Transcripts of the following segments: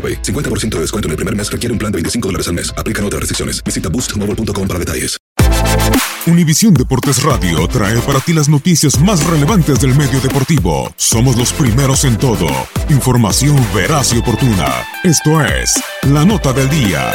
AroPay. 50% de descuento en el primer mes requiere un plan de 25 dólares al mes. Aplican otras restricciones. Visita boostmobile.com para detalles. Univisión Deportes Radio trae para ti las noticias más relevantes del medio deportivo. Somos los primeros en todo. Información veraz y oportuna. Esto es La Nota del Día.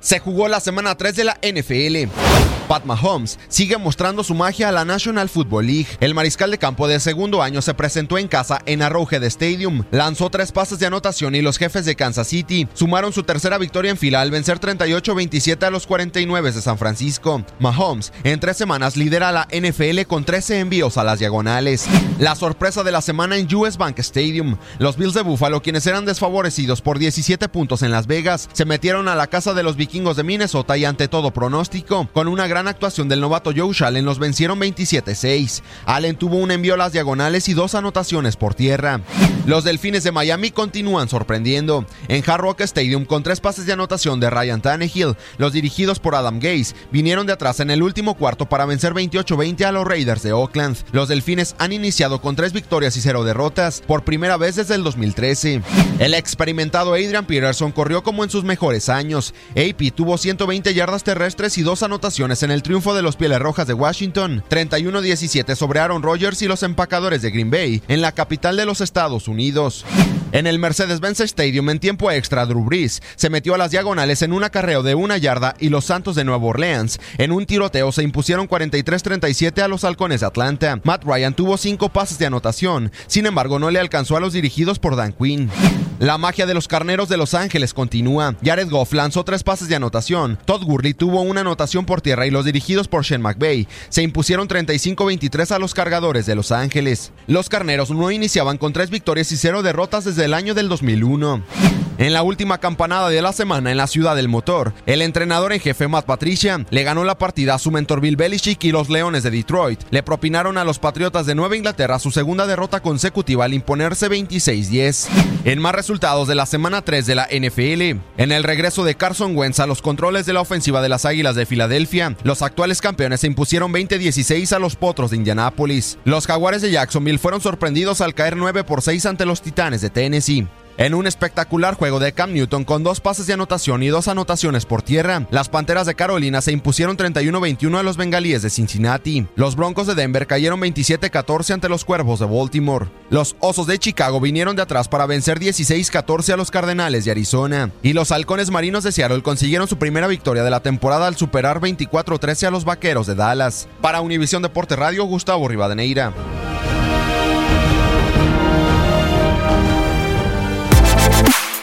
Se jugó la semana 3 de la NFL. Pat Mahomes sigue mostrando su magia a la National Football League. El mariscal de campo de segundo año se presentó en casa en Arrowhead Stadium, lanzó tres pases de anotación y los jefes de Kansas City sumaron su tercera victoria en fila al vencer 38-27 a los 49 de San Francisco. Mahomes en tres semanas lidera la NFL con 13 envíos a las diagonales. La sorpresa de la semana en US Bank Stadium. Los Bills de Buffalo, quienes eran desfavorecidos por 17 puntos en Las Vegas, se metieron a la casa de los vikingos de Minnesota y ante todo pronóstico, con una gran actuación del novato Joe Allen los vencieron 27-6. Allen tuvo un envío a las diagonales y dos anotaciones por tierra. Los Delfines de Miami continúan sorprendiendo. En Hard Rock Stadium, con tres pases de anotación de Ryan Tannehill, los dirigidos por Adam Gase vinieron de atrás en el último cuarto para vencer 28-20 a los Raiders de Oakland. Los Delfines han iniciado con tres victorias y cero derrotas por primera vez desde el 2013. El experimentado Adrian Peterson corrió como en sus mejores años. AP tuvo 120 yardas terrestres y dos anotaciones en el triunfo de los Pieles Rojas de Washington, 31-17 sobre Aaron Rodgers y los empacadores de Green Bay, en la capital de los Estados Unidos. En el Mercedes-Benz Stadium en tiempo extra, Drew Brees se metió a las diagonales en un acarreo de una yarda y los Santos de Nueva Orleans en un tiroteo se impusieron 43-37 a los Halcones de Atlanta. Matt Ryan tuvo cinco pases de anotación, sin embargo no le alcanzó a los dirigidos por Dan Quinn. La magia de los carneros de Los Ángeles continúa. Jared Goff lanzó tres pases de anotación. Todd Gurley tuvo una anotación por tierra y los dirigidos por Shane McVay se impusieron 35-23 a los cargadores de Los Ángeles. Los carneros no iniciaban con tres victorias y cero derrotas desde el año del 2001. En la última campanada de la semana en la ciudad del motor, el entrenador en jefe Matt Patricia le ganó la partida a su mentor Bill Belichick y los Leones de Detroit. Le propinaron a los Patriotas de Nueva Inglaterra su segunda derrota consecutiva al imponerse 26-10. En más resultados de la semana 3 de la NFL, en el regreso de Carson Wentz a los controles de la ofensiva de las Águilas de Filadelfia, los actuales campeones se impusieron 20-16 a los Potros de Indianápolis. Los Jaguares de Jacksonville fueron sorprendidos al caer 9 por 6 ante los Titanes de Tennessee. En un espectacular juego de Cam Newton con dos pases de anotación y dos anotaciones por tierra, las Panteras de Carolina se impusieron 31-21 a los Bengalíes de Cincinnati. Los Broncos de Denver cayeron 27-14 ante los Cuervos de Baltimore. Los Osos de Chicago vinieron de atrás para vencer 16-14 a los Cardenales de Arizona. Y los Halcones Marinos de Seattle consiguieron su primera victoria de la temporada al superar 24-13 a los Vaqueros de Dallas. Para Univisión Deporte Radio, Gustavo Rivadeneira.